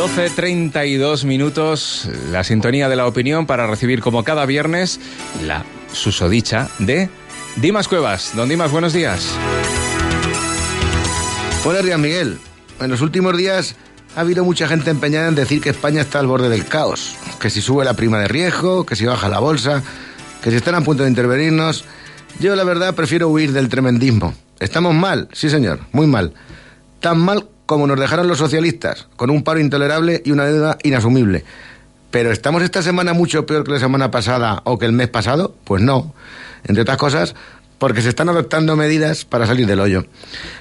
12.32 minutos, la sintonía de la opinión para recibir como cada viernes la susodicha de Dimas Cuevas. Don Dimas, buenos días. Buenos días, Miguel. En los últimos días ha habido mucha gente empeñada en decir que España está al borde del caos, que si sube la prima de riesgo, que si baja la bolsa, que si están a punto de intervenirnos. Yo la verdad prefiero huir del tremendismo. Estamos mal, sí señor, muy mal. Tan mal como nos dejaron los socialistas, con un paro intolerable y una deuda inasumible. Pero ¿estamos esta semana mucho peor que la semana pasada o que el mes pasado? Pues no. Entre otras cosas, porque se están adoptando medidas para salir del hoyo.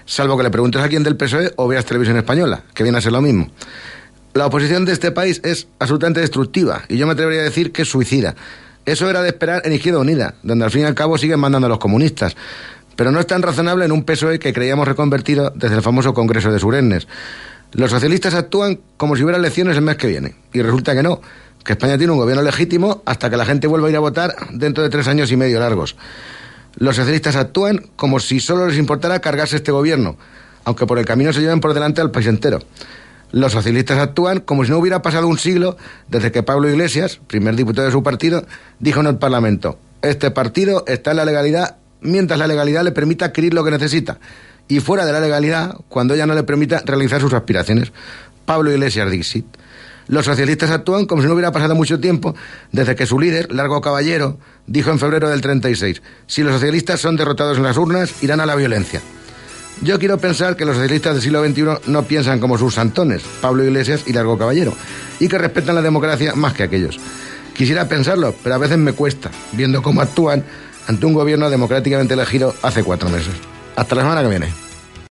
Salvo que le preguntes a quien del PSOE o veas televisión española, que viene a ser lo mismo. La oposición de este país es absolutamente destructiva y yo me atrevería a decir que es suicida. Eso era de esperar en Izquierda Unida, donde al fin y al cabo siguen mandando a los comunistas pero no es tan razonable en un PSOE que creíamos reconvertido desde el famoso Congreso de Surennes. Los socialistas actúan como si hubiera elecciones el mes que viene, y resulta que no, que España tiene un gobierno legítimo hasta que la gente vuelva a ir a votar dentro de tres años y medio largos. Los socialistas actúan como si solo les importara cargarse este gobierno, aunque por el camino se lleven por delante al país entero. Los socialistas actúan como si no hubiera pasado un siglo desde que Pablo Iglesias, primer diputado de su partido, dijo en el Parlamento, este partido está en la legalidad mientras la legalidad le permita adquirir lo que necesita. Y fuera de la legalidad, cuando ella no le permita realizar sus aspiraciones. Pablo Iglesias Dixit. Los socialistas actúan como si no hubiera pasado mucho tiempo desde que su líder, Largo Caballero, dijo en febrero del 36, si los socialistas son derrotados en las urnas, irán a la violencia. Yo quiero pensar que los socialistas del siglo XXI no piensan como sus santones, Pablo Iglesias y Largo Caballero, y que respetan la democracia más que aquellos. Quisiera pensarlo, pero a veces me cuesta, viendo cómo actúan ante un gobierno democráticamente elegido hace cuatro meses. Hasta la semana que viene.